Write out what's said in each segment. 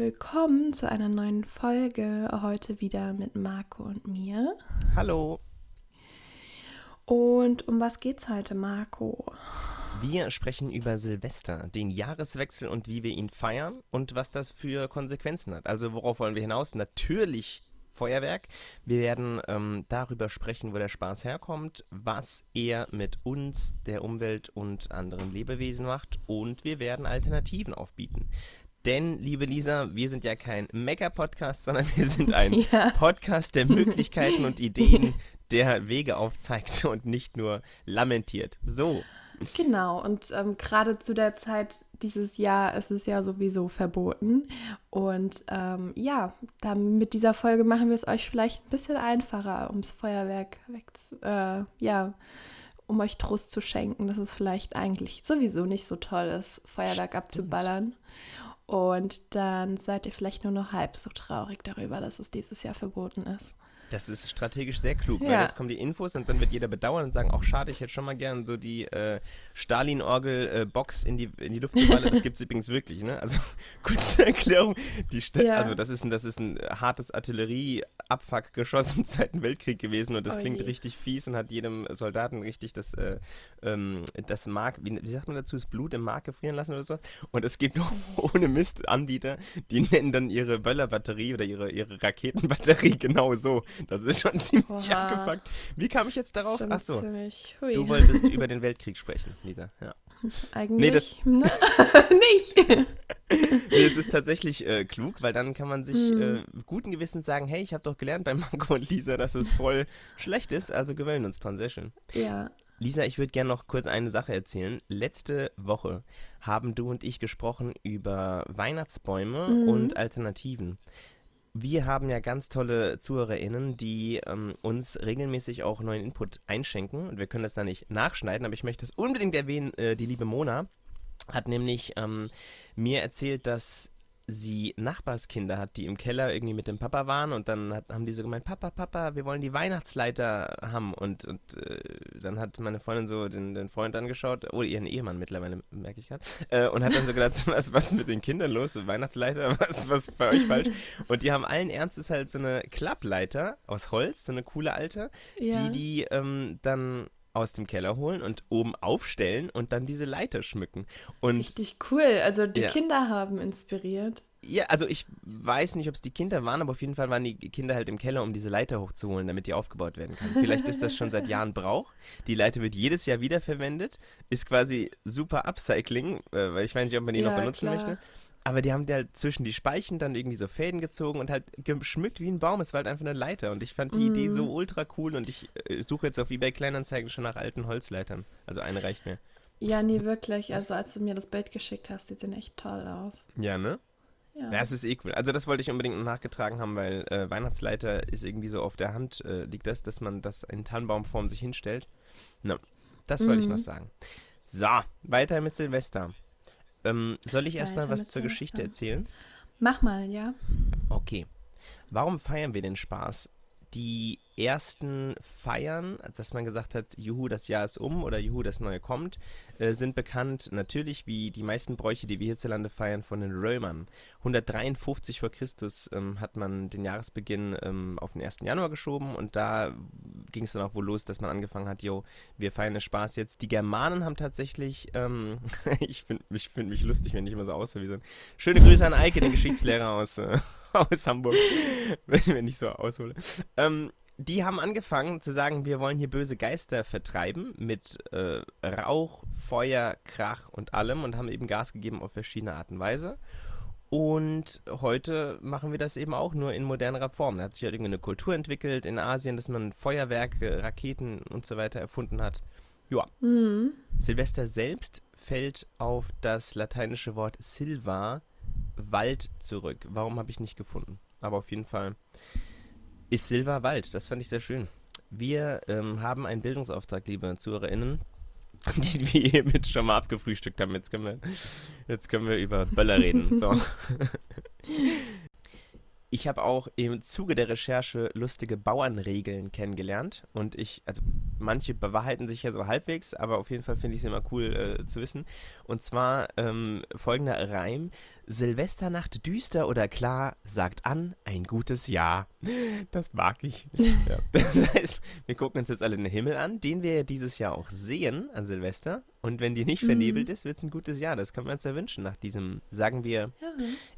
willkommen zu einer neuen Folge. Heute wieder mit Marco und mir. Hallo. Und um was geht's heute, Marco? Wir sprechen über Silvester, den Jahreswechsel und wie wir ihn feiern und was das für Konsequenzen hat. Also worauf wollen wir hinaus? Natürlich Feuerwerk. Wir werden ähm, darüber sprechen, wo der Spaß herkommt, was er mit uns, der Umwelt und anderen Lebewesen macht und wir werden Alternativen aufbieten. Denn, liebe Lisa, wir sind ja kein Mecker-Podcast, sondern wir sind ein ja. Podcast der Möglichkeiten und Ideen, der Wege aufzeigt und nicht nur lamentiert. So. Genau, und ähm, gerade zu der Zeit dieses Jahr ist es ja sowieso verboten. Und ähm, ja, dann mit dieser Folge machen wir es euch vielleicht ein bisschen einfacher, ums Feuerwerk weg, äh, ja, um euch Trost zu schenken, dass es vielleicht eigentlich sowieso nicht so toll ist, Feuerwerk Stimmt. abzuballern. Und dann seid ihr vielleicht nur noch halb so traurig darüber, dass es dieses Jahr verboten ist. Das ist strategisch sehr klug, ja. weil jetzt kommen die Infos und dann wird jeder bedauern und sagen, auch schade, ich hätte schon mal gern so die äh, Stalin-Orgel-Box äh, in, die, in die Luft geballert. Das gibt es übrigens wirklich, ne? Also kurze Erklärung, die ja. also das ist ein, das ist ein hartes Artillerie-Abfuck-Geschoss im Zweiten Weltkrieg gewesen und das oh klingt je. richtig fies und hat jedem Soldaten richtig das, äh, ähm, das Mark, wie, wie, sagt man dazu, das Blut im Mark gefrieren lassen oder so. Und es gibt noch ohne Mist Anbieter, die nennen dann ihre Böllerbatterie oder ihre, ihre Raketenbatterie genau so. Das ist schon ziemlich Oha. abgefuckt. Wie kam ich jetzt darauf? Achso. Du wolltest über den Weltkrieg sprechen, Lisa. Ja. Eigentlich nee, das, nicht. nee, es ist tatsächlich äh, klug, weil dann kann man sich hm. äh, guten Gewissens sagen, hey, ich habe doch gelernt bei Marco und Lisa, dass es voll schlecht ist, also gewöhnen uns dran. Sehr schön. Ja. Lisa, ich würde gerne noch kurz eine Sache erzählen. Letzte Woche haben du und ich gesprochen über Weihnachtsbäume mhm. und Alternativen wir haben ja ganz tolle ZuhörerInnen, die ähm, uns regelmäßig auch neuen Input einschenken. Und wir können das da nicht nachschneiden, aber ich möchte es unbedingt erwähnen. Äh, die liebe Mona hat nämlich ähm, mir erzählt, dass sie Nachbarskinder hat, die im Keller irgendwie mit dem Papa waren und dann hat, haben die so gemeint, Papa, Papa, wir wollen die Weihnachtsleiter haben und, und äh, dann hat meine Freundin so den, den Freund angeschaut, oder ihren Ehemann mittlerweile, merke ich gerade, äh, und hat dann so gedacht, was, was ist mit den Kindern los, Weihnachtsleiter, was, was bei euch falsch? Und die haben allen Ernstes halt so eine Klappleiter aus Holz, so eine coole alte, ja. die die ähm, dann aus dem Keller holen und oben aufstellen und dann diese Leiter schmücken. Und Richtig cool. Also die ja. Kinder haben inspiriert. Ja, also ich weiß nicht, ob es die Kinder waren, aber auf jeden Fall waren die Kinder halt im Keller, um diese Leiter hochzuholen, damit die aufgebaut werden kann. Vielleicht ist das schon seit Jahren Brauch. Die Leiter wird jedes Jahr wiederverwendet, ist quasi super Upcycling, äh, weil ich weiß nicht, ob man die ja, noch benutzen klar. möchte. Aber die haben halt zwischen die Speichen dann irgendwie so Fäden gezogen und halt geschmückt wie ein Baum. Es war halt einfach eine Leiter. Und ich fand die mm. Idee so mhm. ultra cool. Und ich äh, suche jetzt auf eBay Kleinanzeigen schon nach alten Holzleitern. Also eine reicht mir. Ja, nee, wirklich. Also als du mir das Bild geschickt hast, die sehen echt toll aus. Ja, ne? Ja. ja, es ist eh cool. Also das wollte ich unbedingt nachgetragen haben, weil äh, Weihnachtsleiter ist irgendwie so auf der Hand, äh, liegt das, dass man das in Tannenbaumform sich hinstellt. Na, das wollte mm. ich noch mhm. sagen. So, weiter mit Silvester. Ähm, soll ich erstmal was zur Geschichte erzählen? Mach mal, ja. Okay. Warum feiern wir den Spaß? Die ersten Feiern, dass man gesagt hat, juhu, das Jahr ist um oder juhu, das Neue kommt, äh, sind bekannt natürlich wie die meisten Bräuche, die wir hierzulande feiern, von den Römern. 153 vor Christus ähm, hat man den Jahresbeginn ähm, auf den 1. Januar geschoben und da ging es dann auch wohl los, dass man angefangen hat, jo, wir feiern den Spaß jetzt. Die Germanen haben tatsächlich, ähm, ich finde ich find mich lustig, wenn ich immer so aussehe wie ein Schöne Grüße an Eike, den Geschichtslehrer aus, äh, aus Hamburg, wenn, ich so aushole. Ähm, die haben angefangen zu sagen, wir wollen hier böse Geister vertreiben mit äh, Rauch, Feuer, Krach und allem und haben eben Gas gegeben auf verschiedene Art und Weise. Und heute machen wir das eben auch nur in modernerer Form. Da hat sich halt irgendwie eine Kultur entwickelt in Asien, dass man Feuerwerke, Raketen und so weiter erfunden hat. Ja. Mhm. Silvester selbst fällt auf das lateinische Wort Silva, Wald, zurück. Warum habe ich nicht gefunden? Aber auf jeden Fall ist Silva Wald. Das fand ich sehr schön. Wir ähm, haben einen Bildungsauftrag, liebe ZuhörerInnen, den wir hiermit schon mal abgefrühstückt haben. Jetzt können wir, jetzt können wir über Böller reden. So. Ich habe auch im Zuge der Recherche lustige Bauernregeln kennengelernt und ich, also manche bewahrheiten sich ja so halbwegs, aber auf jeden Fall finde ich es immer cool äh, zu wissen. Und zwar ähm, folgender Reim: Silvesternacht düster oder klar, sagt an, ein gutes Jahr. Das mag ich. Ja. Das heißt, wir gucken uns jetzt alle den Himmel an, den wir dieses Jahr auch sehen an Silvester. Und wenn die nicht vernebelt mhm. ist, wird es ein gutes Jahr. Das können wir uns ja wünschen nach diesem, sagen wir, ja.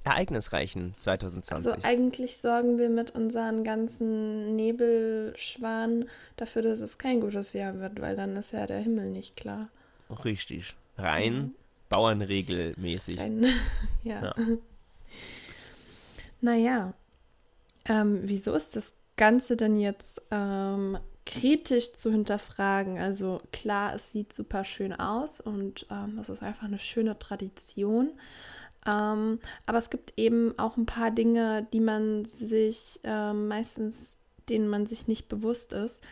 ereignisreichen 2020. Also eigentlich sorgen wir mit unseren ganzen Nebelschwanen dafür, dass es kein gutes Jahr wird, weil dann ist ja der Himmel nicht klar. Richtig. Rein mhm. Bauernregelmäßig. Ja. ja. Naja. Ähm, wieso ist das Ganze denn jetzt ähm, kritisch zu hinterfragen. Also klar, es sieht super schön aus und ähm, es ist einfach eine schöne Tradition. Ähm, aber es gibt eben auch ein paar Dinge, die man sich äh, meistens, denen man sich nicht bewusst ist.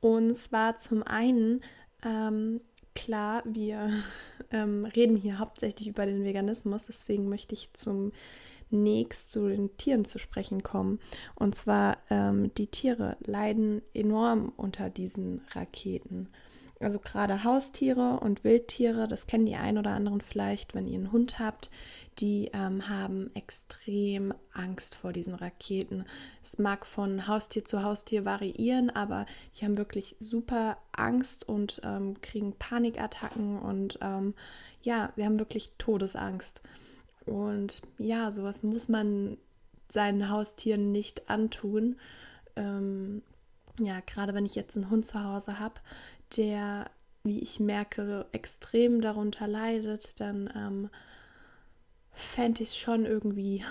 Und zwar zum einen, ähm, klar, wir ähm, reden hier hauptsächlich über den Veganismus, deswegen möchte ich zum nächst zu den Tieren zu sprechen kommen. Und zwar ähm, die Tiere leiden enorm unter diesen Raketen. Also gerade Haustiere und Wildtiere, das kennen die ein oder anderen vielleicht, wenn ihr einen Hund habt, die ähm, haben extrem Angst vor diesen Raketen. Es mag von Haustier zu Haustier variieren, aber die haben wirklich super Angst und ähm, kriegen Panikattacken und ähm, ja, sie haben wirklich Todesangst. Und ja, sowas muss man seinen Haustieren nicht antun. Ja, gerade wenn ich jetzt einen Hund zu Hause habe, der, wie ich merke, extrem darunter leidet, dann ähm, fände ich es schon irgendwie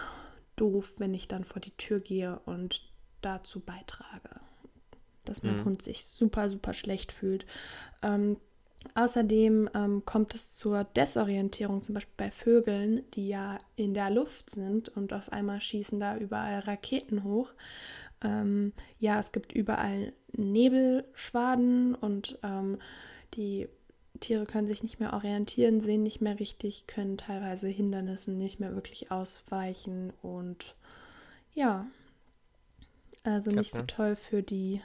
doof, wenn ich dann vor die Tür gehe und dazu beitrage, dass mein mhm. Hund sich super, super schlecht fühlt. Ähm, Außerdem ähm, kommt es zur Desorientierung, zum Beispiel bei Vögeln, die ja in der Luft sind und auf einmal schießen da überall Raketen hoch. Ähm, ja, es gibt überall Nebelschwaden und ähm, die Tiere können sich nicht mehr orientieren, sehen nicht mehr richtig, können teilweise Hindernissen nicht mehr wirklich ausweichen und ja, also nicht so toll für die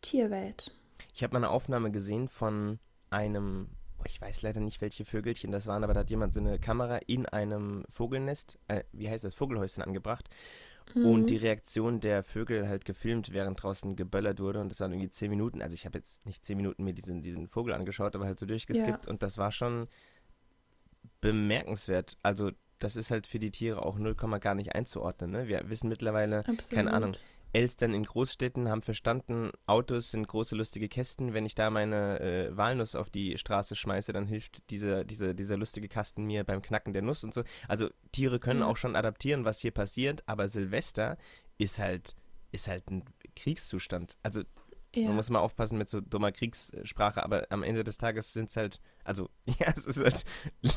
Tierwelt. Ich habe mal eine Aufnahme gesehen von einem, oh, ich weiß leider nicht, welche Vögelchen das waren, aber da hat jemand so eine Kamera in einem Vogelnest, äh, wie heißt das, Vogelhäuschen angebracht mhm. und die Reaktion der Vögel halt gefilmt, während draußen geböllert wurde und das waren irgendwie zehn Minuten. Also ich habe jetzt nicht zehn Minuten mir diesen, diesen Vogel angeschaut, aber halt so durchgeskippt ja. und das war schon bemerkenswert. Also das ist halt für die Tiere auch 0, gar nicht einzuordnen. Ne? Wir wissen mittlerweile, Absolut. keine Ahnung, Elstern in Großstädten haben verstanden, Autos sind große lustige Kästen. Wenn ich da meine äh, Walnuss auf die Straße schmeiße, dann hilft diese, diese, dieser lustige Kasten mir beim Knacken der Nuss und so. Also Tiere können mhm. auch schon adaptieren, was hier passiert, aber Silvester ist halt, ist halt ein Kriegszustand. Also ja. Man muss mal aufpassen mit so dummer Kriegssprache, aber am Ende des Tages sind es halt, also ja, es ist halt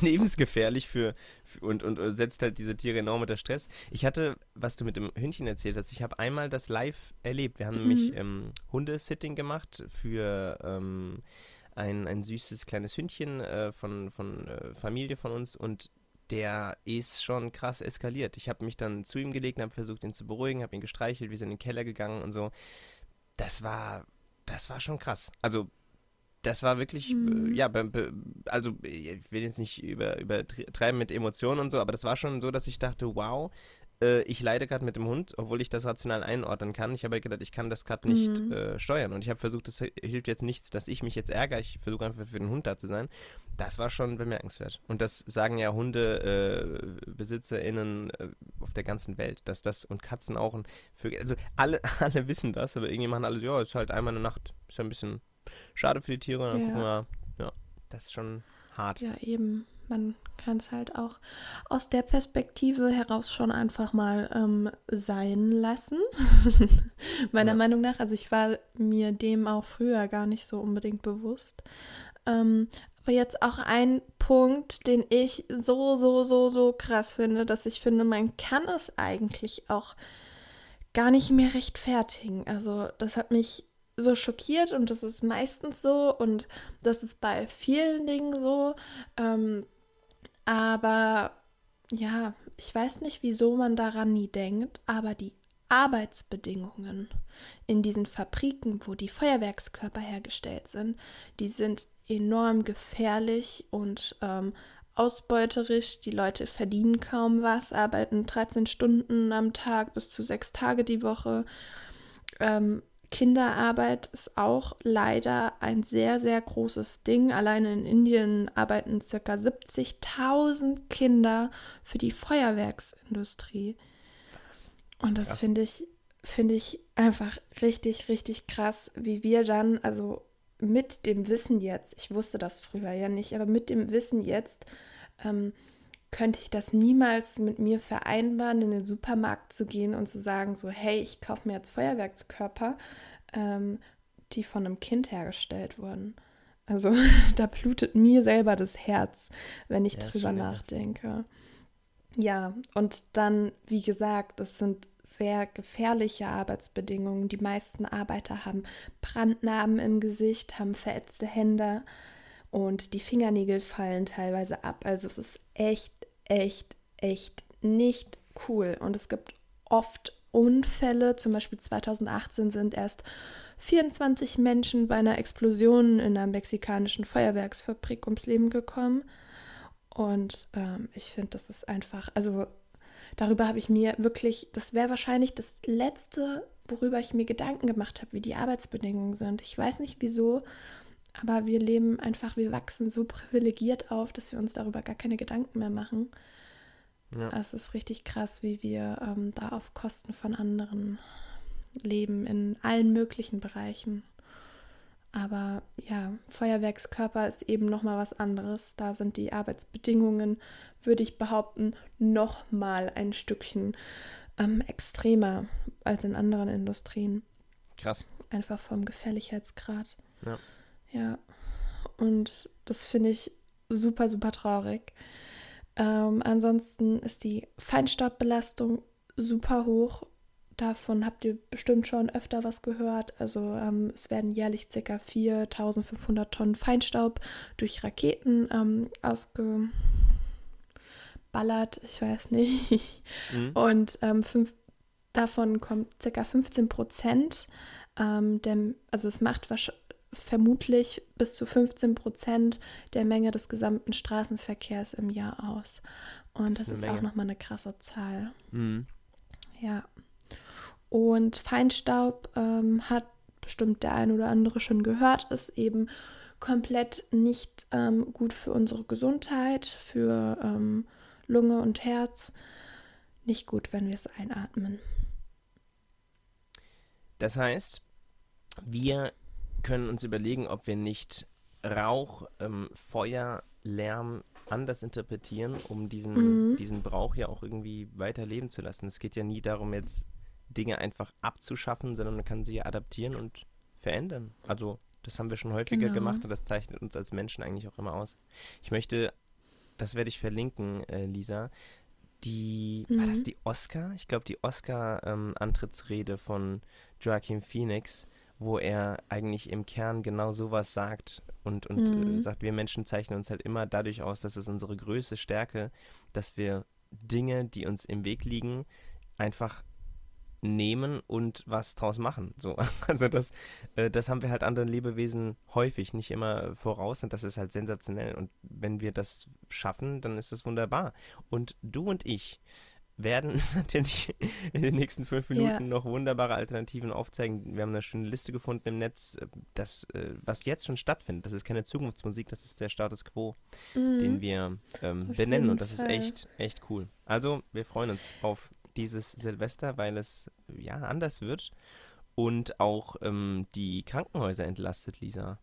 lebensgefährlich für, für und, und, und, setzt halt diese Tiere enorm unter Stress. Ich hatte, was du mit dem Hündchen erzählt hast, ich habe einmal das live erlebt. Wir haben mhm. nämlich ähm, Hundesitting gemacht für ähm, ein, ein süßes kleines Hündchen äh, von, von äh, Familie von uns und der ist schon krass eskaliert. Ich habe mich dann zu ihm gelegt, habe versucht, ihn zu beruhigen, habe ihn gestreichelt, wir sind in den Keller gegangen und so das war, das war schon krass. Also, das war wirklich, äh, mhm. ja, also ich will jetzt nicht über, übertreiben mit Emotionen und so, aber das war schon so, dass ich dachte, wow, äh, ich leide gerade mit dem Hund, obwohl ich das rational einordnen kann. Ich habe halt gedacht, ich kann das gerade nicht mhm. äh, steuern. Und ich habe versucht, es hilft jetzt nichts, dass ich mich jetzt ärgere. Ich versuche einfach für den Hund da zu sein. Das war schon bemerkenswert. Und das sagen ja HundebesitzerInnen äh, äh, auf der ganzen Welt, dass das und Katzen auch und Vögel, also alle, alle wissen das, aber irgendwie machen alle, ja, ist halt einmal eine Nacht. Ist ja ein bisschen schade für die Tiere. Und dann ja. gucken wir, ja, das ist schon hart. Ja, eben man kann es halt auch aus der Perspektive heraus schon einfach mal ähm, sein lassen. Meiner ja. Meinung nach. Also ich war mir dem auch früher gar nicht so unbedingt bewusst. Ähm, aber jetzt auch ein Punkt, den ich so, so, so, so krass finde, dass ich finde, man kann es eigentlich auch gar nicht mehr rechtfertigen. Also das hat mich so schockiert und das ist meistens so und das ist bei vielen Dingen so. Ähm, aber ja, ich weiß nicht, wieso man daran nie denkt, aber die Arbeitsbedingungen in diesen Fabriken, wo die Feuerwerkskörper hergestellt sind, die sind enorm gefährlich und ähm, ausbeuterisch. Die Leute verdienen kaum was, arbeiten 13 Stunden am Tag bis zu sechs Tage die Woche. Ähm, Kinderarbeit ist auch leider ein sehr, sehr großes Ding. Alleine in Indien arbeiten ca. 70.000 Kinder für die Feuerwerksindustrie. Und das finde ich, finde ich einfach richtig, richtig krass, wie wir dann, also mit dem Wissen jetzt, ich wusste das früher ja nicht, aber mit dem Wissen jetzt ähm, könnte ich das niemals mit mir vereinbaren, in den Supermarkt zu gehen und zu sagen, so, hey, ich kaufe mir jetzt Feuerwerkskörper, ähm, die von einem Kind hergestellt wurden. Also da blutet mir selber das Herz, wenn ich ja, drüber nachdenke. Ja, und dann, wie gesagt, das sind sehr gefährliche Arbeitsbedingungen. Die meisten Arbeiter haben Brandnarben im Gesicht, haben verätzte Hände und die Fingernägel fallen teilweise ab. Also es ist echt, echt, echt nicht cool. Und es gibt oft Unfälle. Zum Beispiel 2018 sind erst 24 Menschen bei einer Explosion in einer mexikanischen Feuerwerksfabrik ums Leben gekommen. Und ähm, ich finde, das ist einfach, also darüber habe ich mir wirklich, das wäre wahrscheinlich das Letzte, worüber ich mir Gedanken gemacht habe, wie die Arbeitsbedingungen sind. Ich weiß nicht wieso, aber wir leben einfach, wir wachsen so privilegiert auf, dass wir uns darüber gar keine Gedanken mehr machen. Ja. Es ist richtig krass, wie wir ähm, da auf Kosten von anderen leben, in allen möglichen Bereichen. Aber ja, Feuerwerkskörper ist eben nochmal was anderes. Da sind die Arbeitsbedingungen, würde ich behaupten, nochmal ein Stückchen ähm, extremer als in anderen Industrien. Krass. Einfach vom Gefährlichkeitsgrad. Ja. Ja. Und das finde ich super, super traurig. Ähm, ansonsten ist die Feinstaubbelastung super hoch Davon habt ihr bestimmt schon öfter was gehört. Also ähm, es werden jährlich ca. 4500 Tonnen Feinstaub durch Raketen ähm, ausgeballert, ich weiß nicht. Mhm. Und ähm, fünf, davon kommt ca. 15 Prozent. Ähm, also es macht vermutlich bis zu 15 Prozent der Menge des gesamten Straßenverkehrs im Jahr aus. Und das, das ist, ist auch nochmal eine krasse Zahl. Mhm. Ja. Und Feinstaub ähm, hat bestimmt der ein oder andere schon gehört, ist eben komplett nicht ähm, gut für unsere Gesundheit, für ähm, Lunge und Herz. Nicht gut, wenn wir es einatmen. Das heißt, wir können uns überlegen, ob wir nicht Rauch, ähm, Feuer, Lärm anders interpretieren, um diesen, mhm. diesen Brauch ja auch irgendwie weiterleben zu lassen. Es geht ja nie darum, jetzt Dinge einfach abzuschaffen, sondern man kann sie adaptieren und verändern. Also das haben wir schon häufiger genau. gemacht und das zeichnet uns als Menschen eigentlich auch immer aus. Ich möchte, das werde ich verlinken, äh, Lisa, die, mhm. war das mhm. die Oscar? Ich glaube, die Oscar-Antrittsrede ähm, von Joaquin Phoenix, wo er eigentlich im Kern genau sowas sagt und, und äh, mhm. äh, sagt, wir Menschen zeichnen uns halt immer dadurch aus, dass es unsere größte Stärke, dass wir Dinge, die uns im Weg liegen, einfach nehmen und was draus machen. So, also das, äh, das haben wir halt anderen Lebewesen häufig nicht immer voraus und das ist halt sensationell. Und wenn wir das schaffen, dann ist das wunderbar. Und du und ich werden natürlich in den nächsten fünf Minuten ja. noch wunderbare Alternativen aufzeigen. Wir haben eine schöne Liste gefunden im Netz, äh, das, äh, was jetzt schon stattfindet. Das ist keine Zukunftsmusik, das ist der Status quo, mhm. den wir ähm, benennen. Und das Fall. ist echt, echt cool. Also, wir freuen uns auf dieses Silvester, weil es ja anders wird und auch ähm, die Krankenhäuser entlastet, Lisa.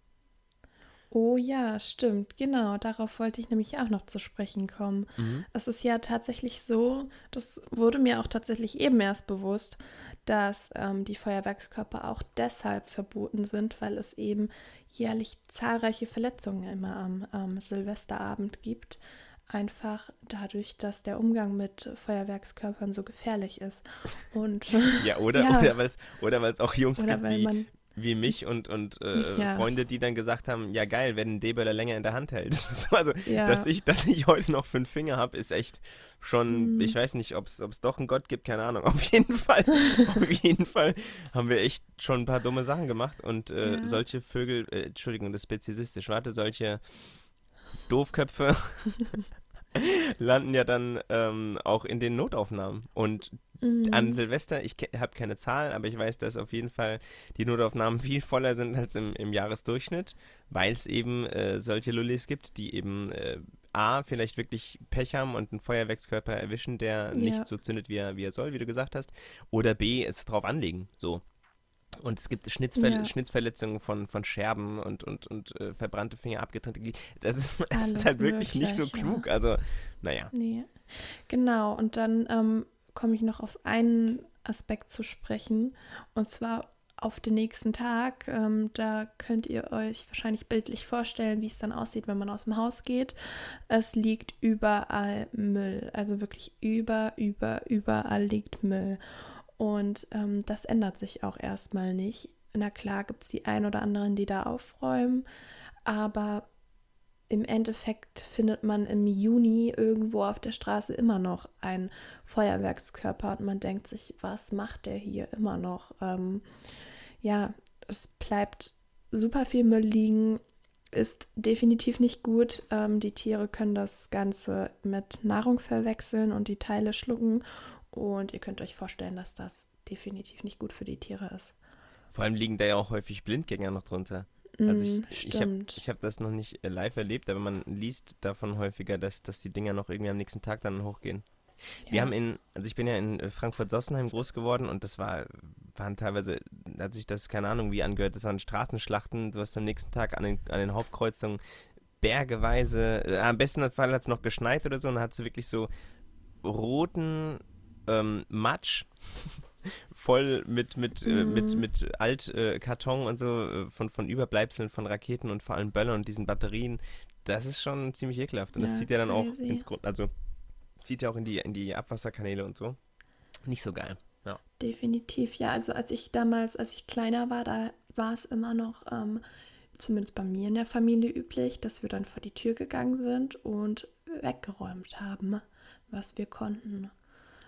Oh ja, stimmt, genau. Darauf wollte ich nämlich auch noch zu sprechen kommen. Mhm. Es ist ja tatsächlich so, das wurde mir auch tatsächlich eben erst bewusst, dass ähm, die Feuerwerkskörper auch deshalb verboten sind, weil es eben jährlich zahlreiche Verletzungen immer am ähm, Silvesterabend gibt einfach dadurch, dass der Umgang mit Feuerwerkskörpern so gefährlich ist. Und ja, oder ja. oder weil es auch Jungs oder gibt wie, wie mich und, und äh, ja. Freunde, die dann gesagt haben, ja geil, wenn ein D-Böller länger in der Hand hält. also, ja. dass, ich, dass ich heute noch fünf Finger habe, ist echt schon, mhm. ich weiß nicht, ob es doch einen Gott gibt, keine Ahnung. Auf jeden Fall, auf jeden Fall haben wir echt schon ein paar dumme Sachen gemacht und äh, solche Vögel, äh, Entschuldigung, das ist speziesistisch, warte, solche Doofköpfe landen ja dann ähm, auch in den Notaufnahmen. Und mhm. an Silvester, ich habe keine Zahlen, aber ich weiß, dass auf jeden Fall die Notaufnahmen viel voller sind als im, im Jahresdurchschnitt, weil es eben äh, solche Lullis gibt, die eben äh, A, vielleicht wirklich Pech haben und einen Feuerwerkskörper erwischen, der ja. nicht so zündet, wie er, wie er soll, wie du gesagt hast. Oder B, es drauf anlegen. So. Und es gibt Schnitzver ja. Schnitzverletzungen von, von Scherben und, und, und äh, verbrannte Finger, abgetrennte Glieder. Das ist, das ist halt wirklich nicht so klug. Ja. Also, naja. Nee. Genau, und dann ähm, komme ich noch auf einen Aspekt zu sprechen. Und zwar auf den nächsten Tag. Ähm, da könnt ihr euch wahrscheinlich bildlich vorstellen, wie es dann aussieht, wenn man aus dem Haus geht. Es liegt überall Müll. Also wirklich über, über, überall liegt Müll. Und ähm, das ändert sich auch erstmal nicht. Na klar gibt es die ein oder anderen, die da aufräumen, aber im Endeffekt findet man im Juni irgendwo auf der Straße immer noch einen Feuerwerkskörper und man denkt sich, was macht der hier immer noch? Ähm, ja, es bleibt super viel Müll liegen, ist definitiv nicht gut. Ähm, die Tiere können das Ganze mit Nahrung verwechseln und die Teile schlucken und ihr könnt euch vorstellen, dass das definitiv nicht gut für die Tiere ist. Vor allem liegen da ja auch häufig Blindgänger noch drunter. Also ich, mm, ich habe hab das noch nicht äh, live erlebt, aber man liest davon häufiger, dass, dass die Dinger noch irgendwie am nächsten Tag dann hochgehen. Ja. Wir haben in, also ich bin ja in äh, Frankfurt-Sossenheim groß geworden und das war, waren teilweise, hat sich das, keine Ahnung wie angehört, das waren Straßenschlachten, du hast am nächsten Tag an den, an den Hauptkreuzungen bergeweise, äh, am besten Fall hat es noch geschneit oder so und hat sie wirklich so roten ähm, Matsch. voll mit, mit, mhm. äh, mit, mit Altkarton äh, und so äh, von, von Überbleibseln von Raketen und vor allem Böllern und diesen Batterien. Das ist schon ziemlich ekelhaft. Und ja, das zieht ja dann auch ins Grund, also zieht ja auch in die, in die Abwasserkanäle und so. Nicht so geil. Ja. Definitiv, ja. Also als ich damals, als ich kleiner war, da war es immer noch, ähm, zumindest bei mir in der Familie üblich, dass wir dann vor die Tür gegangen sind und weggeräumt haben, was wir konnten.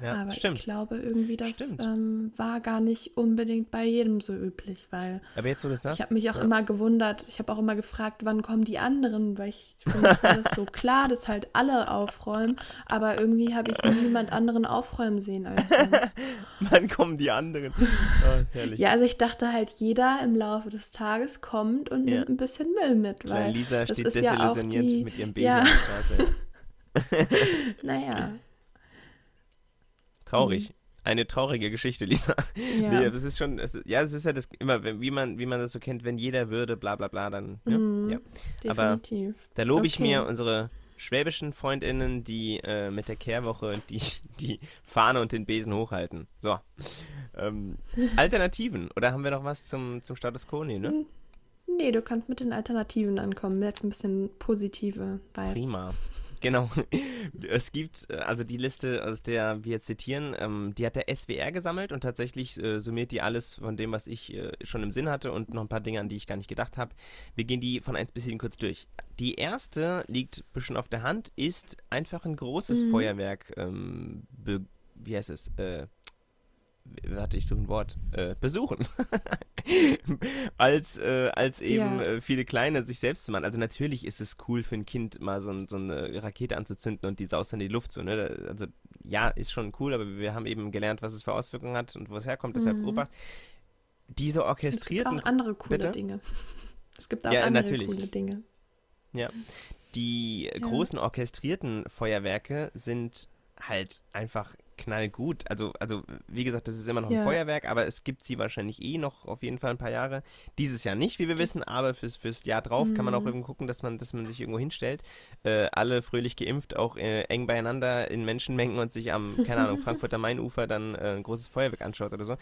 Ja, Aber stimmt. ich glaube irgendwie, das ähm, war gar nicht unbedingt bei jedem so üblich, weil Aber jetzt, wo du ich habe mich auch ja. immer gewundert, ich habe auch immer gefragt, wann kommen die anderen, weil ich finde das so klar, dass halt alle aufräumen, aber irgendwie habe ich niemand anderen aufräumen sehen als uns. wann kommen die anderen? Oh, herrlich. Ja, also ich dachte halt, jeder im Laufe des Tages kommt und ja. nimmt ein bisschen Müll mit, weil Lisa steht desillusioniert ja die, mit ihrem Besen ja. naja. Traurig. Mhm. Eine traurige Geschichte, Lisa. Ja. Nee, das ist schon, es, ja, es ist ja das immer, wie man, wie man das so kennt, wenn jeder würde, bla bla bla, dann, ja. Mhm, ja. Definitiv. Aber da lobe ich mir unsere schwäbischen FreundInnen, die äh, mit der Kehrwoche die, die Fahne und den Besen hochhalten. So. Ähm, Alternativen. Oder haben wir noch was zum, zum Status Quo? Nee, ne? Nee, du kannst mit den Alternativen ankommen. Jetzt ein bisschen positive Vibes. Prima. Genau. Es gibt, äh, also die Liste, aus der wir zitieren, ähm, die hat der SWR gesammelt und tatsächlich äh, summiert die alles von dem, was ich äh, schon im Sinn hatte und noch ein paar Dinge, an die ich gar nicht gedacht habe. Wir gehen die von 1 bis 7 kurz durch. Die erste liegt ein bisschen auf der Hand, ist einfach ein großes mhm. Feuerwerk, ähm, wie heißt es, äh, warte, ich suche ein Wort, äh, besuchen. als, äh, als eben ja. äh, viele kleine sich selbst zu machen. Also natürlich ist es cool für ein Kind, mal so, so eine Rakete anzuzünden und die saust in die Luft. So, ne? Also ja, ist schon cool, aber wir haben eben gelernt, was es für Auswirkungen hat und wo es herkommt. Mhm. Deshalb beobacht. Diese orchestrierten... Es gibt auch andere coole bitte? Dinge. Es gibt auch ja, andere natürlich. coole Dinge. Ja. Die ja. großen orchestrierten Feuerwerke sind halt einfach knallgut. Also, also wie gesagt, das ist immer noch ein ja. Feuerwerk, aber es gibt sie wahrscheinlich eh noch auf jeden Fall ein paar Jahre. Dieses Jahr nicht, wie wir wissen, aber fürs, fürs Jahr drauf mhm. kann man auch mhm. irgendwo gucken, dass man, dass man sich irgendwo hinstellt. Äh, alle fröhlich geimpft, auch äh, eng beieinander in Menschenmengen und sich am, keine Ahnung, Frankfurter Mainufer dann äh, ein großes Feuerwerk anschaut oder so.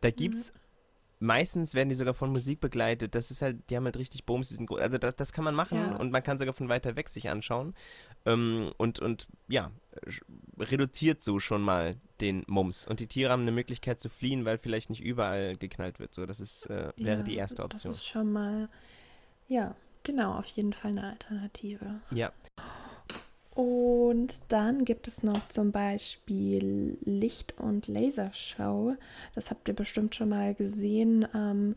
Da gibt's mhm meistens werden die sogar von Musik begleitet. Das ist halt, die haben halt richtig Booms, die sind groß. Also das, das kann man machen ja. und man kann sogar von weiter weg sich anschauen. Ähm, und, und ja, reduziert so schon mal den Mums. Und die Tiere haben eine Möglichkeit zu fliehen, weil vielleicht nicht überall geknallt wird. So, das ist, äh, wäre ja, die erste Option. Das ist schon mal, ja, genau, auf jeden Fall eine Alternative. Ja. Und dann gibt es noch zum Beispiel Licht- und Lasershow. Das habt ihr bestimmt schon mal gesehen. Ähm,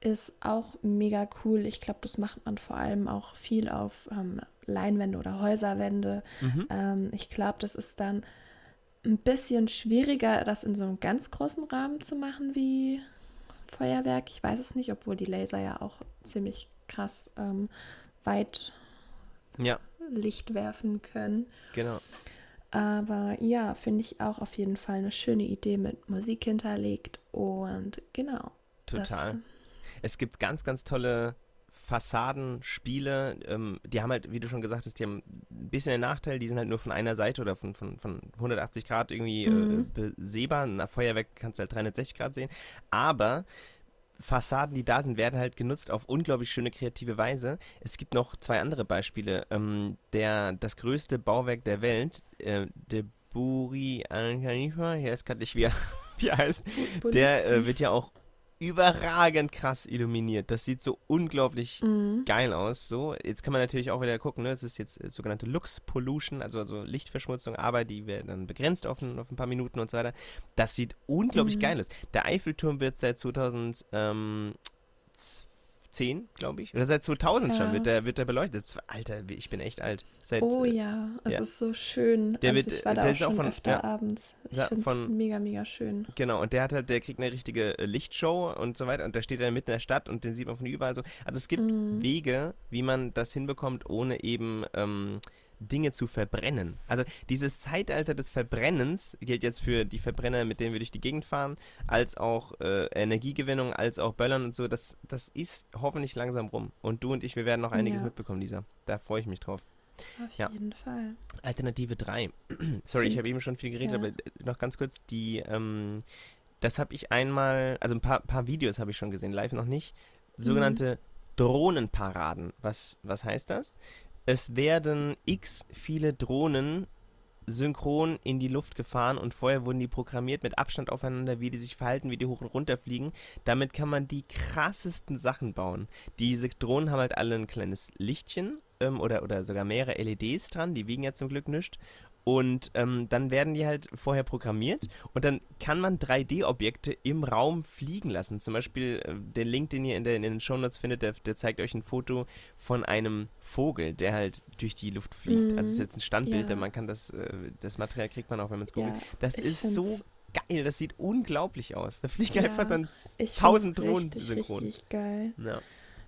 ist auch mega cool. Ich glaube, das macht man vor allem auch viel auf ähm, Leinwände oder Häuserwände. Mhm. Ähm, ich glaube, das ist dann ein bisschen schwieriger, das in so einem ganz großen Rahmen zu machen wie Feuerwerk. Ich weiß es nicht, obwohl die Laser ja auch ziemlich krass ähm, weit Ja, Licht werfen können. genau. Aber ja, finde ich auch auf jeden Fall eine schöne Idee mit Musik hinterlegt. Und genau. Total. Es gibt ganz, ganz tolle Fassadenspiele. Ähm, die haben halt, wie du schon gesagt hast, die haben ein bisschen den Nachteil, die sind halt nur von einer Seite oder von, von, von 180 Grad irgendwie Mhm. äh, besehbar. Ein Feuerwerk kannst du halt 360 Grad sehen. Aber Fassaden, die da sind, werden halt genutzt auf unglaublich schöne kreative Weise. Es gibt noch zwei andere Beispiele. Ähm, der, das größte Bauwerk der Welt, äh, der Buri Al Khalifa, ich weiß gerade nicht, wie er, wie er heißt, der äh, wird ja auch überragend krass illuminiert. Das sieht so unglaublich Mhm. geil aus. So, jetzt kann man natürlich auch wieder gucken, ne? Es ist jetzt äh, sogenannte Lux Pollution, also, also Lichtverschmutzung, aber die wird dann begrenzt auf ein, auf ein paar Minuten und so weiter. Das sieht unglaublich Mhm. geil aus. Der Eiffelturm wird seit 2010, glaube ich, oder seit 2000 schon Ja. wird der, wird der beleuchtet. Alter, ich bin echt alt. Seit, Oh äh, ja, es ja. ist so schön. Der also wird- ich war da der auch ist auch schon von- öfter ja. abends. Ich Ja, finde es mega, mega schön. Genau, und der hat halt, der kriegt eine richtige äh, Lichtshow und so weiter und der steht dann mitten in der Stadt und den sieht man von überall so. Also es gibt Mhm. Wege, wie man das hinbekommt, ohne eben ähm, Dinge zu verbrennen. Also dieses Zeitalter des Verbrennens gilt jetzt für die Verbrenner, mit denen wir durch die Gegend fahren, als auch äh, Energiegewinnung, als auch Böllern und so. Das, das ist hoffentlich langsam rum. Und du und ich, wir werden noch einiges Ja. mitbekommen, Lisa. Da freue ich mich drauf. Auf Ja. jeden Fall. Alternative 3. Sorry, ich Find- habe eben schon viel geredet, ja. aber äh, noch ganz kurz, die, ähm, das habe ich einmal, also ein paar, paar Videos habe ich schon gesehen, live noch nicht. Sogenannte Drohnenparaden. Was, was heißt das? Es werden x viele Drohnen synchron in die Luft gefahren und vorher wurden die programmiert mit Abstand aufeinander, wie die sich verhalten, wie die hoch und runter fliegen. Damit kann man die krassesten Sachen bauen. Diese Drohnen haben halt alle ein kleines Lichtchen ähm, oder, oder sogar mehrere LEDs dran, die wiegen ja zum Glück nichts. Und ähm, dann werden die halt vorher programmiert und dann kann man 3D-Objekte im Raum fliegen lassen. Zum Beispiel äh, den Link, den ihr in, der, in den Shownotes findet, der, der zeigt euch ein Foto von einem Vogel, der halt durch die Luft fliegt. Also es ist Mhm. jetzt ein Standbild, Ja. man kann das, äh, das Material kriegt man auch, wenn man es googelt. Ja, Das ist so geil, das sieht unglaublich aus. Da fliegen Ja, einfach dann tausend Drohnen synchron. richtig geil. Ja.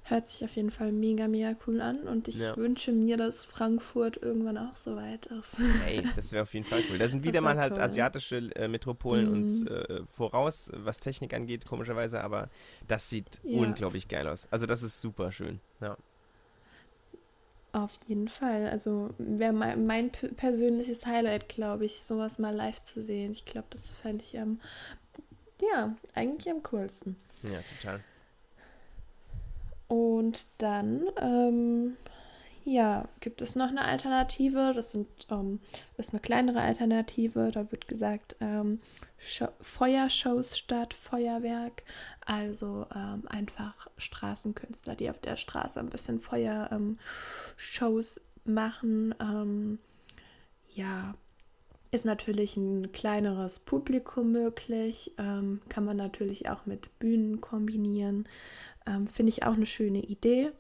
Hört sich auf jeden Fall mega, mega cool an und ich Ja. wünsche mir, dass Frankfurt irgendwann auch so weit ist. Ey, das wäre auf jeden Fall cool. Da sind wieder mal halt cool. asiatische äh, Metropolen Mhm. uns äh, voraus, was Technik angeht, komischerweise, aber das sieht Ja. unglaublich geil aus. Also das ist super schön. Ja. Auf jeden Fall. Also wäre mein, mein persönliches Highlight, glaube ich, sowas mal live zu sehen. Ich glaube, das fände ich am, ja, eigentlich am coolsten. ja, total. Und dann, ähm, ja, gibt es noch eine Alternative. Das sind, ähm, ist eine kleinere Alternative. Da wird gesagt, ähm, Feuershows statt Feuerwerk. Also ähm, einfach Straßenkünstler, die auf der Straße ein bisschen Feuershows ähm, machen. Ähm, ja, ist natürlich ein kleineres Publikum möglich. Ähm, kann man natürlich auch mit Bühnen kombinieren. Ähm, Finde ich auch eine schöne Idee.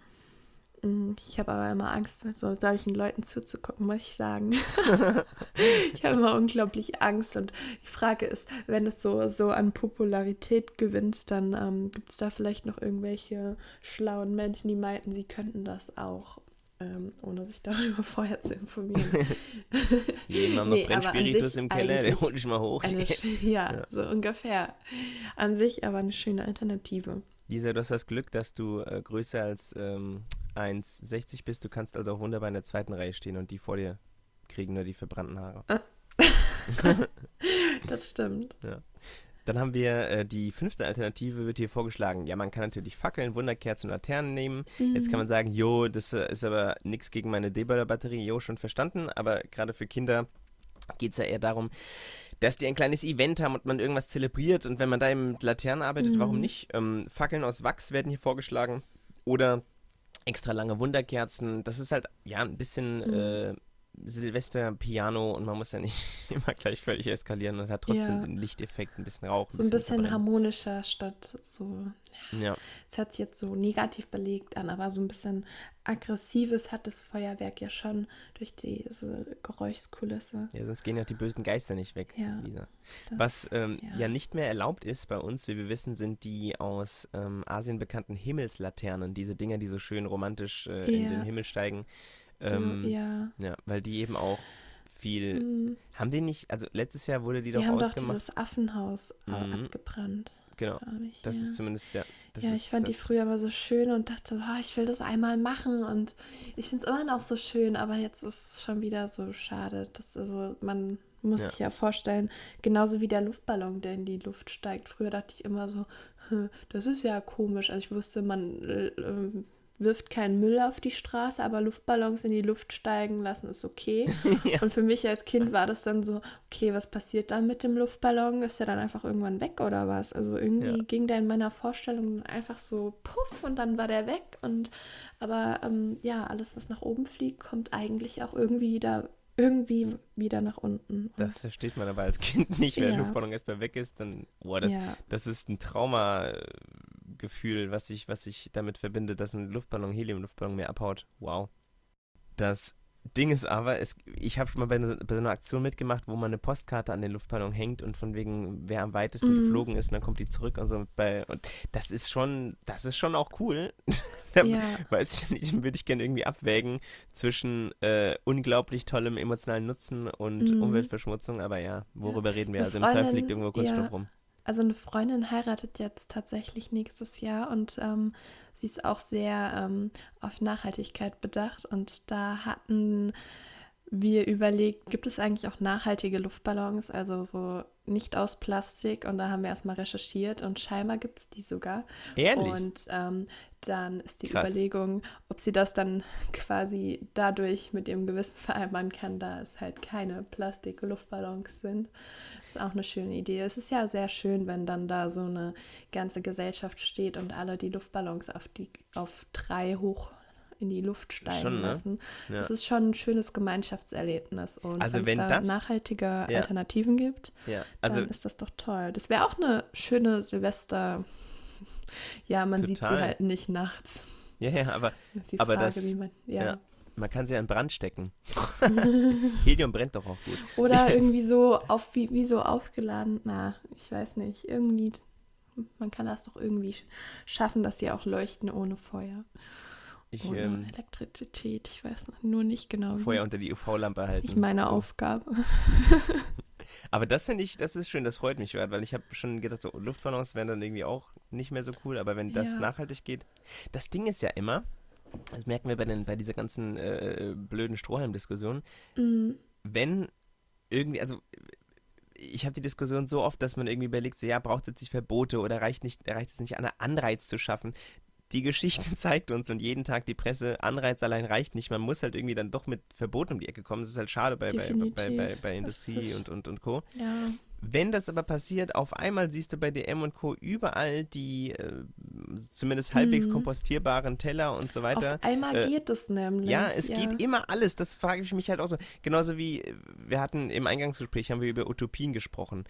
Mm, Ich habe aber immer Angst, mit so solchen Leuten zuzugucken, muss ich sagen. ich habe immer unglaublich Angst und die Frage ist, wenn es so, so an Popularität gewinnt, dann ähm, gibt es da vielleicht noch irgendwelche schlauen Menschen, die meinten, sie könnten das auch, ähm, ohne sich darüber vorher zu informieren. Jemand noch Nee, Brennspiritus im Keller, eigentlich holt dich mal hoch. Eine, ja, Ja. so ungefähr. An sich aber eine schöne Alternative. Lisa, du hast das Glück, dass du äh, größer als ähm, 1,60 bist. Du kannst also auch wunderbar in der zweiten Reihe stehen und die vor dir kriegen nur die verbrannten Haare. Das stimmt. Dann haben wir äh, die fünfte Alternative, wird hier vorgeschlagen. Ja, man kann natürlich Fackeln, Wunderkerzen und Laternen nehmen. Jetzt kann man sagen, jo, das äh, ist aber nichts gegen meine D-Baller-Batterie. Jo, schon verstanden. Aber gerade für Kinder geht es ja eher darum, dass die ein kleines Event haben und man irgendwas zelebriert. Und wenn man da eben mit Laternen arbeitet, warum Mhm. nicht? Ähm, Fackeln aus Wachs werden hier vorgeschlagen. Oder extra lange Wunderkerzen. Das ist halt, ja, ein bisschen Mhm. äh, Silvester-Piano und man muss ja nicht immer gleich völlig eskalieren und hat trotzdem Ja. den Lichteffekt, ein bisschen Rauch. So ein bisschen verbrennen. harmonischer statt so. Ja, Es hört sich jetzt so negativ belegt an, aber so ein bisschen aggressives hat das Feuerwerk ja schon durch diese Geräuschkulisse. ja, sonst gehen ja die bösen Geister nicht weg, Ja, Lisa. Das, Was ähm, ja. ja. nicht mehr erlaubt ist bei uns, wie wir wissen, sind die aus ähm, Asien bekannten Himmelslaternen, diese Dinger, die so schön romantisch äh, in den Himmel steigen. Die so, Ähm, ja. ja, weil die eben auch viel. Mm, Haben die nicht, also letztes Jahr wurde die, Die doch haben doch ausgemacht. dieses Affenhaus äh, Mhm. abgebrannt. genau. ich, Das ja. ist zumindest, ja. Ja, ich fand die das, früher immer so schön und dachte, oh, ich will das einmal machen und ich finde es immer noch so schön, aber jetzt ist es schon wieder so schade. Dass, also man muss Ja. sich ja vorstellen, genauso wie der Luftballon, der in die Luft steigt. Früher dachte ich immer so, "Hm, das ist ja komisch. Also ich wusste, man äh, ähm, wirft keinen Müll auf die Straße, aber Luftballons in die Luft steigen lassen ist okay. Ja. Und für mich als Kind war das dann so, okay, was passiert dann mit dem Luftballon? Ist der dann einfach irgendwann weg oder was? Also irgendwie Ja. ging der in meiner Vorstellung einfach so puff und dann war der weg. Und aber ähm, ja, alles, was nach oben fliegt, kommt eigentlich auch irgendwie wieder irgendwie wieder nach unten. Und, Das versteht man aber als Kind nicht, wenn der Ja. Luftballon erstmal weg ist, dann, boah, das, ja, das ist ein Traumagefühl, was ich, was ich damit verbinde, dass ein Luftballon, Helium-Luftballon mir abhaut. Wow. Das Ding ist aber, es, ich habe schon mal bei, ne- bei so einer Aktion mitgemacht, wo man eine Postkarte an den Luftballon hängt und von wegen, wer am weitesten Mhm. geflogen ist, und dann kommt die zurück und so. Bei, und das ist schon, das ist schon auch cool. Da ja, Weiß ich nicht, würde ich gerne irgendwie abwägen zwischen äh, unglaublich tollem emotionalen Nutzen und Mhm. Umweltverschmutzung, aber ja, worüber reden wir? Also im Zweifel liegt irgendwo Kunststoff ja. rum. Also eine Freundin heiratet jetzt tatsächlich nächstes Jahr und ähm, sie ist auch sehr ähm, auf Nachhaltigkeit bedacht und da hatten wir überlegt, gibt es eigentlich auch nachhaltige Luftballons, also so nicht aus Plastik und da haben wir erstmal recherchiert und scheinbar gibt es die sogar. Ehrlich? Und ähm, dann ist die Krass. Überlegung, ob sie das dann quasi dadurch mit ihrem Gewissen vereinbaren kann, da es halt keine Plastik-Luftballons sind. Das ist auch eine schöne Idee. Es ist ja sehr schön, wenn dann da so eine ganze Gesellschaft steht und alle die Luftballons auf, die, auf drei hoch in die Luft steigen Schon, ne? lassen. Ja. Das ist schon ein schönes Gemeinschaftserlebnis. Und Also wenn es da das- nachhaltige Ja. Alternativen gibt, ja, also dann ist das doch toll. Das wäre auch eine schöne Silvester. Ja, man sieht sie Total. halt nicht nachts. ja, ja, aber Das die Aber Frage, das- man. Ja. man kann sie ja in Brand stecken. Helium brennt doch auch gut. Oder irgendwie so auf wie, wie so aufgeladen. Na, ich weiß nicht. Irgendwie. Man kann das doch irgendwie sch- schaffen, dass sie auch leuchten ohne Feuer. Ich Ohne ähm, Elektrizität. Ich weiß noch nur nicht genau. Feuer unter die UV-Lampe halten. Nicht meine so. Aufgabe. Aber das finde ich, das ist schön, das freut mich, weil ich habe schon gedacht, so Luftballons wären dann irgendwie auch nicht mehr so cool, aber wenn das Ja. nachhaltig geht. Das Ding ist ja immer, das merken wir bei, den, bei dieser ganzen äh, blöden Strohhalm-Diskussion, Mm, wenn irgendwie, also ich habe die Diskussion so oft, dass man irgendwie überlegt, so ja, braucht es jetzt nicht Verbote oder reicht, nicht, reicht es nicht, einen Anreiz zu schaffen? Die Geschichte zeigt uns und jeden Tag die Presse, Anreiz allein reicht nicht. Man muss halt irgendwie dann doch mit Verboten um die Ecke kommen. Das ist halt schade bei, bei, bei, bei, bei, Industrie und, und, und Co. ja. Wenn das aber passiert, auf einmal siehst du bei DM und Co. überall die äh, zumindest halbwegs Mhm. kompostierbaren Teller und so weiter. Auf einmal äh, geht es nämlich. Ja, es geht immer alles. Das frage ich mich halt auch so. Genauso wie äh, wir hatten im Eingangsgespräch haben wir über Utopien gesprochen.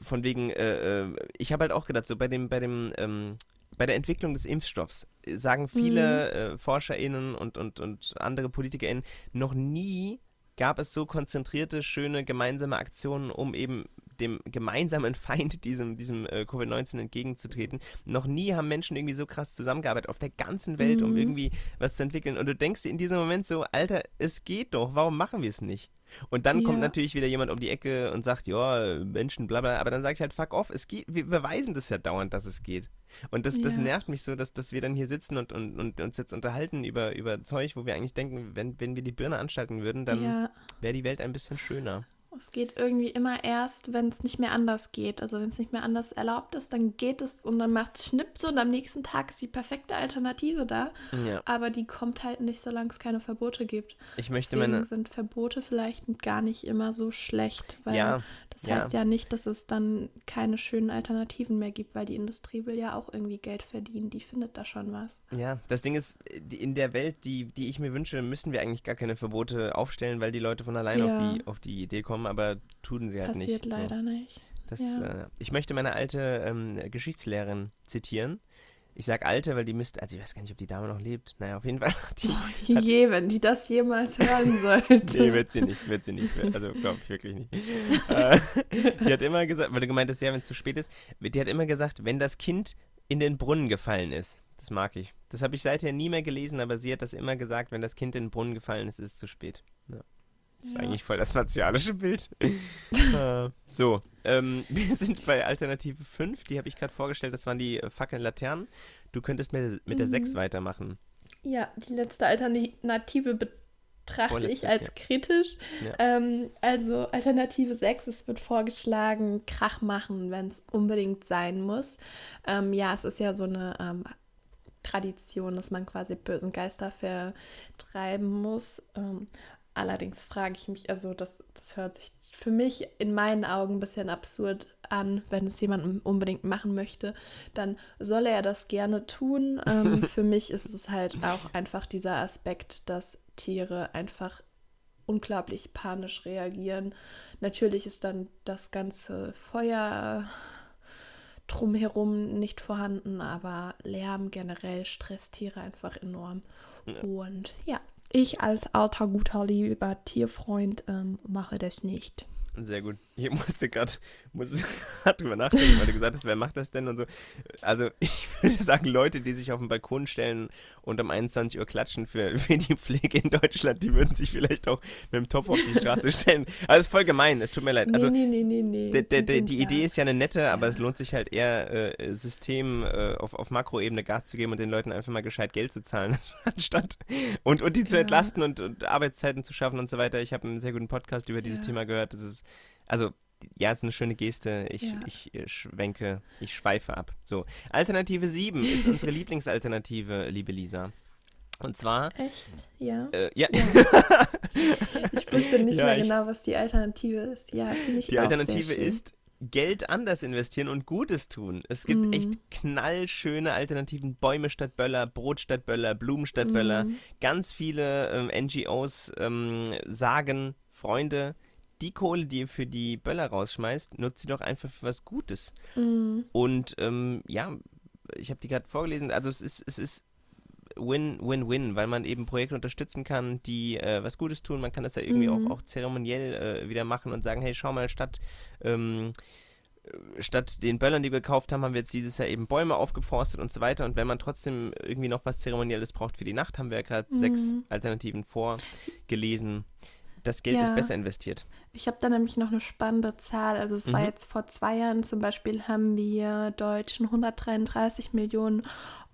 Von wegen, äh, äh, ich habe halt auch gedacht, so bei dem, bei dem, ähm, bei der Entwicklung des Impfstoffs äh, sagen viele äh, ForscherInnen und, und, und andere PolitikerInnen, noch nie gab es so konzentrierte, schöne gemeinsame Aktionen, um eben dem gemeinsamen Feind, diesem, diesem äh, Covid-19 entgegenzutreten. Noch nie haben Menschen irgendwie so krass zusammengearbeitet auf der ganzen Welt, um Mhm. irgendwie was zu entwickeln. Und du denkst dir in diesem Moment so, Alter, es geht doch, warum machen wir es nicht? Und dann kommt Ja. natürlich wieder jemand um die Ecke und sagt, ja, Menschen, bla bla, aber dann sage ich halt, fuck off, es geht, wir beweisen das ja dauernd, dass es geht. Und das, das Ja. nervt mich so, dass, dass wir dann hier sitzen und, und, und uns jetzt unterhalten über, über Zeug, wo wir eigentlich denken, wenn, wenn wir die Birne anschalten würden, dann ja, wäre die Welt ein bisschen schöner. Es geht irgendwie immer erst, wenn es nicht mehr anders geht. Also wenn es nicht mehr anders erlaubt ist, dann geht es und dann macht es Schnips und am nächsten Tag ist die perfekte Alternative da. Ja, Aber die kommt halt nicht, solange es keine Verbote gibt. ich möchte Deswegen meine, sind Verbote vielleicht gar nicht immer so schlecht, weil ja, Das ja. heißt ja nicht, dass es dann keine schönen Alternativen mehr gibt, weil die Industrie will ja auch irgendwie Geld verdienen. Die findet da schon was. Ja, das Ding ist, in der Welt, die, die ich mir wünsche, müssen wir eigentlich gar keine Verbote aufstellen, weil die Leute von allein ja. auf, die, auf die Idee kommen, aber tun sie halt Passiert nicht. Passiert leider so. nicht. Das, ja. äh, ich möchte meine alte ähm, Geschichtslehrerin zitieren. Ich sage alte, weil die müsste, also ich weiß gar nicht, ob die Dame noch lebt. Naja, auf jeden Fall. Die, oh, je, wenn die das jemals hören sollte. nee, wird sie nicht, wird sie nicht. Also glaube ich wirklich nicht. Äh, die hat immer gesagt, weil du gemeint hast, ja, wenn es zu spät ist, die hat immer gesagt, wenn das Kind in den Brunnen gefallen ist. Das mag ich. Das habe ich seither nie mehr gelesen, aber sie hat das immer gesagt, wenn das Kind in den Brunnen gefallen ist, ist es zu spät. Das ist ja. eigentlich voll das martialische Bild. so, ähm, wir sind bei Alternative 5, die habe ich gerade vorgestellt, das waren die äh, Fackeln Laternen. Du könntest mit, mit der mhm. 6 weitermachen. Ja, die letzte Alternative betrachte Vorletzte, ich als ja. kritisch. Ja. Ähm, also Alternative 6, es wird vorgeschlagen, Krach machen, wenn es unbedingt sein muss. Ähm, ja, es ist ja so eine ähm, Tradition, dass man quasi bösen Geister vertreiben muss. Allerdings frage ich mich, also das, das hört sich für mich in meinen Augen ein bisschen absurd an, wenn es jemand unbedingt machen möchte, dann soll er das gerne tun. Ähm, für mich ist es halt auch einfach dieser Aspekt, dass Tiere einfach unglaublich panisch reagieren. Natürlich ist dann das ganze Feuer drumherum nicht vorhanden, aber Lärm generell stresst Tiere einfach enorm. Ja. Und ja, ich als alter, guter, lieber Tierfreund ähm, mache das nicht. Sehr gut. Ich musste gerade drüber nachdenken, weil du gesagt hast, wer macht das denn und so. Also ich würde sagen, Leute, die sich auf den Balkon stellen und um 21 Uhr klatschen für, für die Pflege in Deutschland, die würden sich vielleicht auch mit dem Topf auf die Straße stellen. Also es ist voll gemein, es tut mir leid. Also, nee, nee, nee, nee. Die, die, die, Idee ist ja eine nette, aber es lohnt sich halt eher, äh, System äh, auf, auf Makroebene Gas zu geben und den Leuten einfach mal gescheit Geld zu zahlen, anstatt und, und die zu ja. entlasten und, und Arbeitszeiten zu schaffen und so weiter. Ich habe einen sehr guten Podcast über dieses ja. Thema gehört. Das ist also ja, ist eine schöne Geste. Ich, ja. ich, ich schwenke, ich schweife ab. So, Alternative 7 ist unsere Lieblingsalternative, liebe Lisa. Und zwar. Echt? Ja. Äh, ja. ja. ich wusste nicht ja, mehr echt. genau, was die Alternative ist. Ja, finde ich Die Alternative ist Geld anders investieren und Gutes tun. Es gibt mm. echt knallschöne Alternativen. Bäume statt Böller, Brot statt Böller, Blumen statt mm. Böller. Ganz viele ähm, NGOs ähm, sagen, Freunde, die Kohle, die ihr für die Böller rausschmeißt, nutzt sie doch einfach für was Gutes. Mhm. Und ähm, ja, ich habe die gerade vorgelesen, also es ist, es ist Win-Win-Win, weil man eben Projekte unterstützen kann, die äh, was Gutes tun. Man kann das ja irgendwie mhm. auch, auch zeremoniell äh, wieder machen und sagen, hey, schau mal, statt, ähm, statt den Böllern, die wir gekauft haben, haben wir jetzt dieses Jahr eben Bäume aufgeforstet und so weiter. Und wenn man trotzdem irgendwie noch was Zeremonielles braucht für die Nacht, haben wir ja gerade mhm. sechs Alternativen vorgelesen. Das Geld ja. ist besser investiert. Ich habe da nämlich noch eine spannende Zahl. Also es mhm. war jetzt vor zwei Jahren zum Beispiel haben wir Deutschen 133 Millionen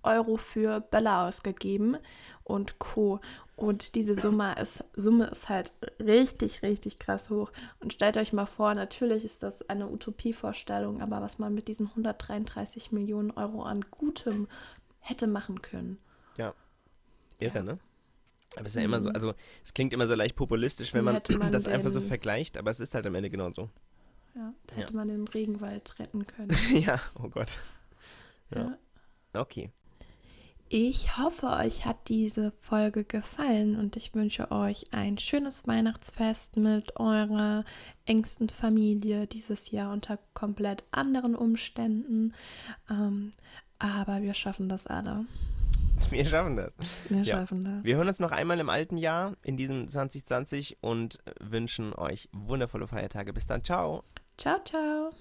Euro für Böller ausgegeben und Co. Und diese Summe ist, Summe ist halt richtig, richtig krass hoch. Und stellt euch mal vor, natürlich ist das eine Utopievorstellung, aber was man mit diesen 133 Millionen Euro an Gutem hätte machen können. Ja. Irre, ja. ne? Aber es ist ja immer so, mhm. also es klingt immer so leicht populistisch, wenn man, man das einfach so vergleicht, aber es ist halt am Ende genau so. Ja, da hätte ja. man den Regenwald retten können. ja, oh Gott. Ja. ja. Okay. Ich hoffe, euch hat diese Folge gefallen und ich wünsche euch ein schönes Weihnachtsfest mit eurer engsten Familie dieses Jahr unter komplett anderen Umständen. Ähm, aber wir schaffen das alle. Wir schaffen das. Wir ja. schaffen das. Wir hören uns noch einmal im alten Jahr, in diesem 2020 und wünschen euch wundervolle Feiertage. Bis dann. Ciao. Ciao, ciao.